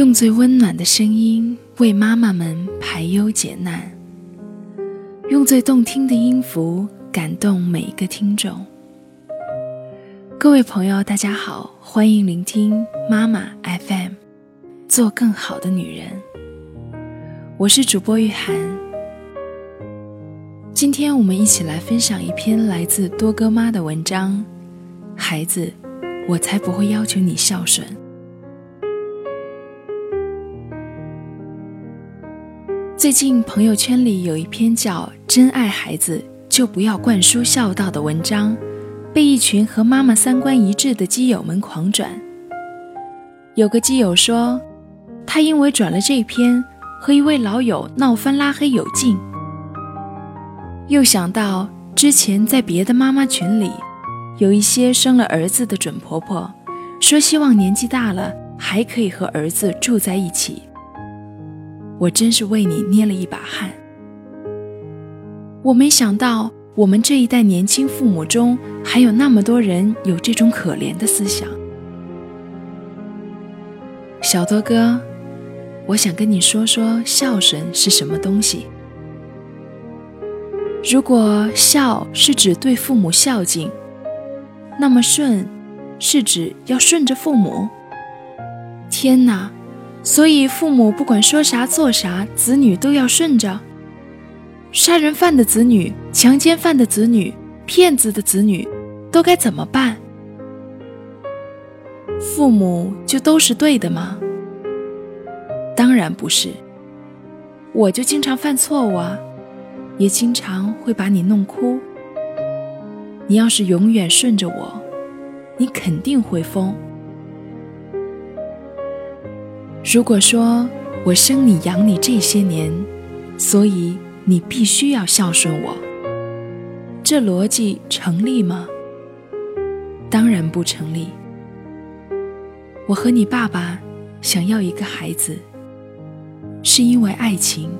用最温暖的声音为妈妈们排忧解难，用最动听的音符感动每一个听众。各位朋友，大家好，欢迎聆听妈妈 FM，做更好的女人。我是主播玉涵。今天我们一起来分享一篇来自多哥妈的文章。孩子，我才不会要求你孝顺。最近朋友圈里有一篇叫《真爱孩子就不要灌输孝道》的文章。被一群和妈妈三观一致的基友们狂转。有个基友说，他因为转了这篇，和一位老友闹翻拉黑有劲。又想到之前在别的妈妈群里，有一些生了儿子的准婆婆，说希望年纪大了还可以和儿子住在一起。我真是为你捏了一把汗。我没想到。我们这一代年轻父母中，还有那么多人有这种可怜的思想。小多哥，我想跟你说说孝顺是什么东西。如果孝是指对父母孝敬，那么顺是指要顺着父母。天哪！所以父母不管说啥做啥，子女都要顺着。杀人犯的子女、强奸犯的子女、骗子的子女，都该怎么办？父母就都是对的吗？当然不是。我就经常犯错误啊，也经常会把你弄哭。你要是永远顺着我，你肯定会疯。如果说我生你养你这些年，所以。你必须要孝顺我，这逻辑成立吗？当然不成立。我和你爸爸想要一个孩子，是因为爱情，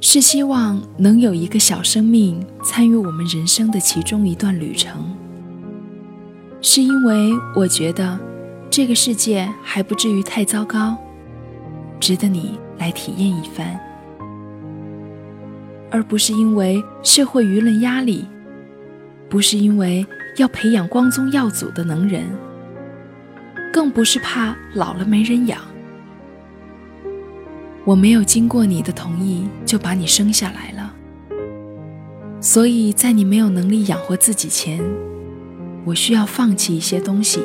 是希望能有一个小生命参与我们人生的其中一段旅程，是因为我觉得这个世界还不至于太糟糕，值得你来体验一番。而不是因为社会舆论压力，不是因为要培养光宗耀祖的能人，更不是怕老了没人养。我没有经过你的同意就把你生下来了，所以在你没有能力养活自己前，我需要放弃一些东西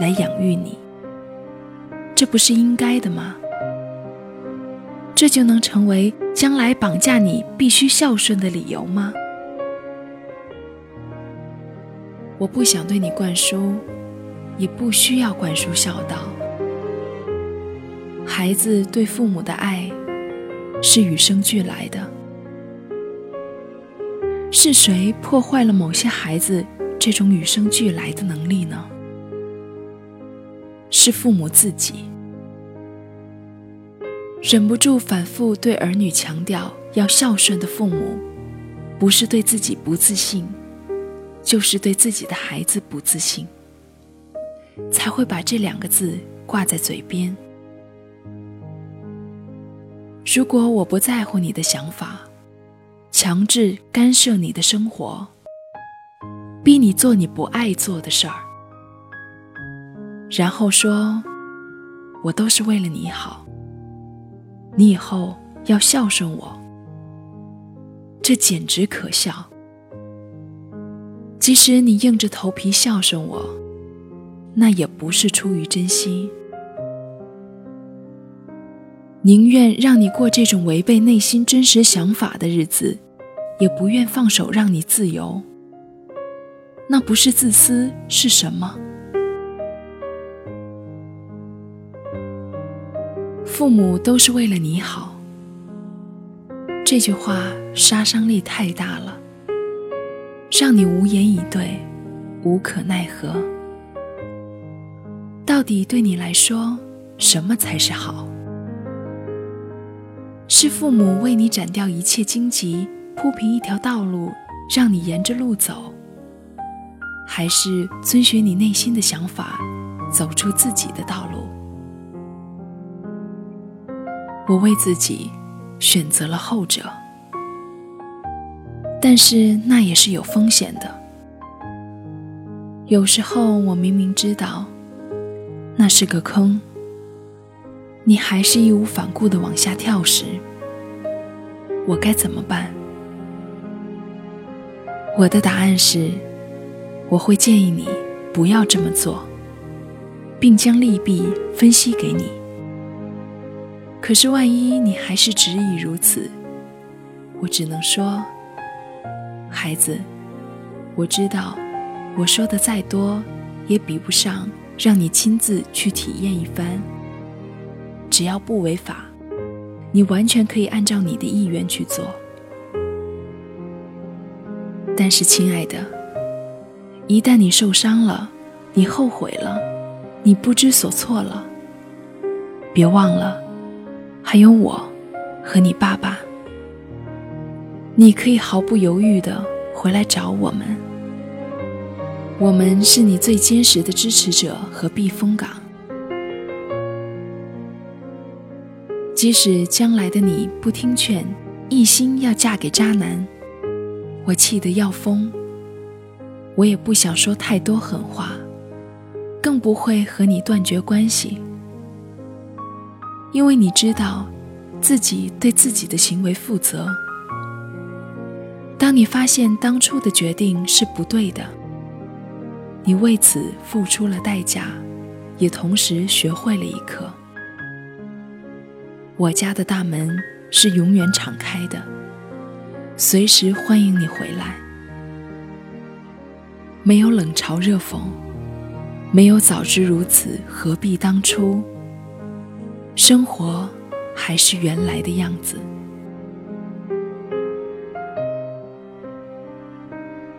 来养育你。这不是应该的吗？这就能成为将来绑架你必须孝顺的理由吗？我不想对你灌输，也不需要灌输孝道。孩子对父母的爱是与生俱来的。是谁破坏了某些孩子这种与生俱来的能力呢？是父母自己。忍不住反复对儿女强调要孝顺的父母，不是对自己不自信，就是对自己的孩子不自信，才会把这两个字挂在嘴边。如果我不在乎你的想法，强制干涉你的生活，逼你做你不爱做的事儿，然后说我都是为了你好。你以后要孝顺我，这简直可笑。即使你硬着头皮孝顺我，那也不是出于真心。宁愿让你过这种违背内心真实想法的日子，也不愿放手让你自由。那不是自私是什么？父母都是为了你好，这句话杀伤力太大了，让你无言以对，无可奈何。到底对你来说，什么才是好？是父母为你斩掉一切荆棘，铺平一条道路，让你沿着路走，还是遵循你内心的想法，走出自己的道路？我为自己选择了后者，但是那也是有风险的。有时候我明明知道那是个坑，你还是义无反顾地往下跳时，我该怎么办？我的答案是，我会建议你不要这么做，并将利弊分析给你。可是万一你还是执意如此，我只能说，孩子，我知道。我说的再多，也比不上让你亲自去体验一番。只要不违法，你完全可以按照你的意愿去做。但是，亲爱的，一旦你受伤了，你后悔了，你不知所措了，别忘了，还有我和你爸爸。你可以毫不犹豫的回来找我们。我们是你最坚实的支持者和避风港，即使将来的你不听劝，一心要嫁给渣男，我气得要疯，我也不想说太多狠话，更不会和你断绝关系，因为你知道自己对自己的行为负责。当你发现当初的决定是不对的。你为此付出了代价，也同时学会了一课。我家的大门是永远敞开的，随时欢迎你回来。没有冷嘲热讽，没有早知如此何必当初。生活还是原来的样子。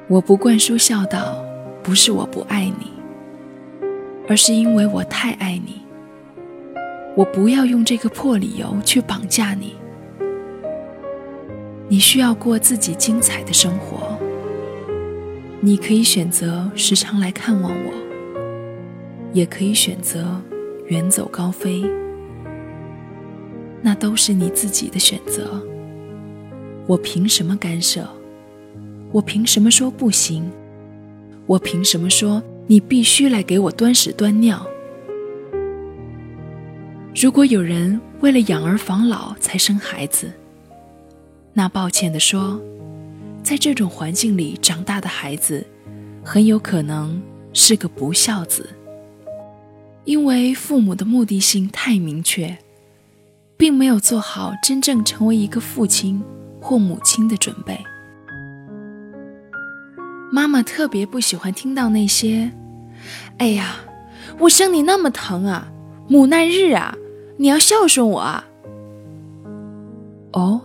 我不灌输孝道。不是我不爱你，而是因为我太爱你。我不要用这个破理由去绑架你。你需要过自己精彩的生活。你可以选择时常来看望我，也可以选择远走高飞。那都是你自己的选择。我凭什么干涉？我凭什么说不行？我凭什么说你必须来给我端屎端尿？如果有人为了养儿防老才生孩子，那抱歉的说，在这种环境里长大的孩子，很有可能是个不孝子，因为父母的目的性太明确，并没有做好真正成为一个父亲或母亲的准备。妈妈特别不喜欢听到那些“哎呀，我生你那么疼啊，母难日啊，你要孝顺我啊。”哦，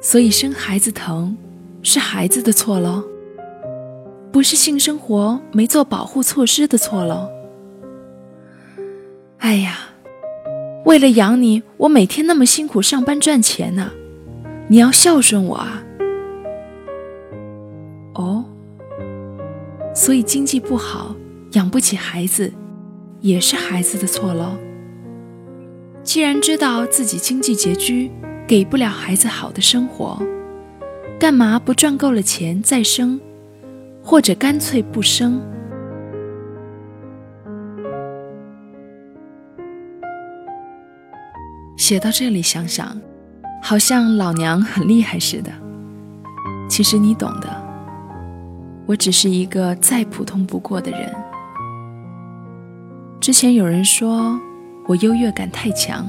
所以生孩子疼是孩子的错喽，不是性生活没做保护措施的错喽。哎呀，为了养你，我每天那么辛苦上班赚钱呢，你要孝顺我啊。哦，所以经济不好，养不起孩子，也是孩子的错喽。既然知道自己经济拮据，给不了孩子好的生活，干嘛不赚够了钱再生，或者干脆不生？写到这里，想想，好像老娘很厉害似的。其实你懂的。我只是一个再普通不过的人。之前有人说我优越感太强，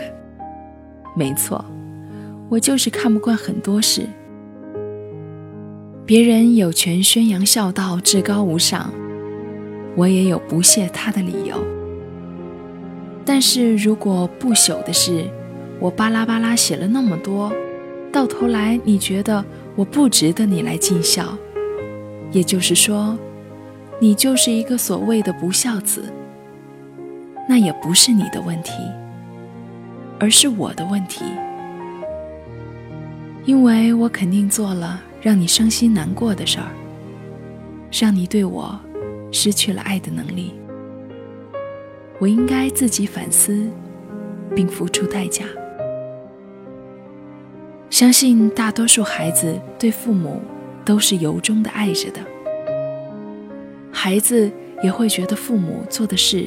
没错，我就是看不惯很多事。别人有权宣扬孝道至高无上，我也有不屑他的理由。但是如果不朽的事，我巴拉巴拉写了那么多，到头来你觉得我不值得你来尽孝？也就是说，你就是一个所谓的不孝子，那也不是你的问题，而是我的问题，因为我肯定做了让你伤心难过的事儿，让你对我失去了爱的能力。我应该自己反思，并付出代价。相信大多数孩子对父母都是由衷的爱着的，孩子也会觉得父母做的事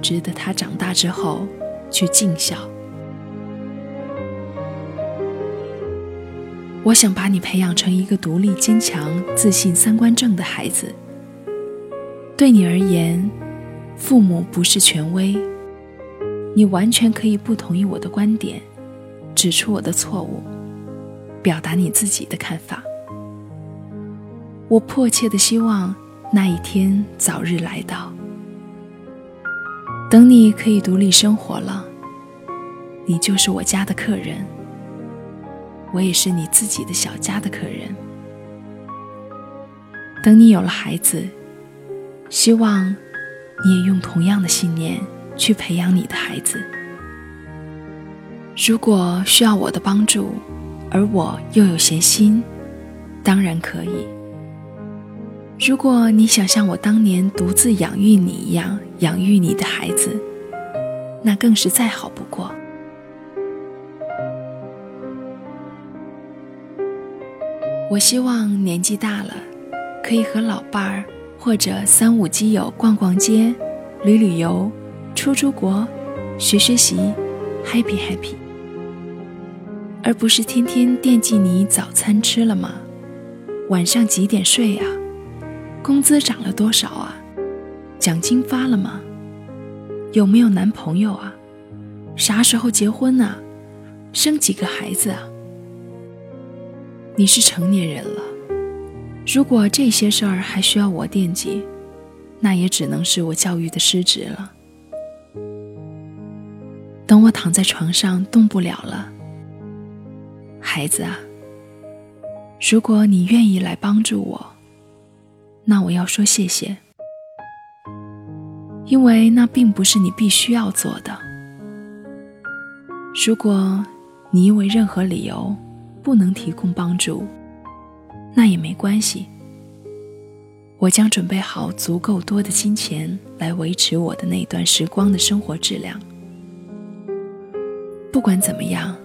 值得他长大之后去尽孝。我想把你培养成一个独立、坚强、自信、三观正的孩子。对你而言，父母不是权威，你完全可以不同意我的观点，指出我的错误，表达你自己的看法。我迫切的希望那一天早日来到。等你可以独立生活了，你就是我家的客人。我也是你自己的小家的客人。等你有了孩子，希望你也用同样的信念去培养你的孩子。如果需要我的帮助，而我又有闲心，当然可以。如果你想像我当年独自养育你一样养育你的孩子，那更是再好不过。我希望年纪大了，可以和老伴儿或者三五基友逛逛街、旅旅游、出出国、学学习，happy happy，而不是天天惦记你早餐吃了吗？晚上几点睡呀？工资涨了多少啊？奖金发了吗？有没有男朋友啊？啥时候结婚呢？生几个孩子啊？你是成年人了，如果这些事儿还需要我惦记，那也只能是我教育的失职了。等我躺在床上动不了了，孩子啊，如果你愿意来帮助我，那我要说谢谢，因为那并不是你必须要做的。如果你因为任何理由，不能提供帮助，那也没关系。我将准备好足够多的金钱来维持我的那段时光的生活质量。不管怎么样，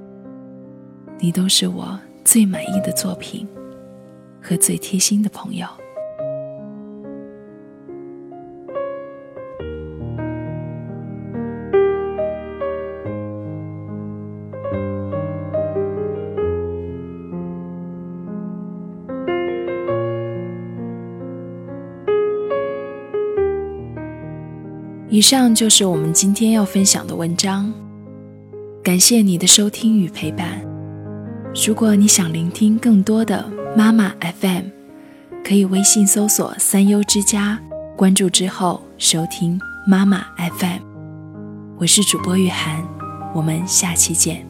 你都是我最满意的作品和最贴心的朋友。以上就是我们今天要分享的文章，感谢你的收听与陪伴。如果你想聆听更多的妈妈 FM，可以微信搜索“三优之家”，关注之后收听妈妈 FM。我是主播雨涵，我们下期见。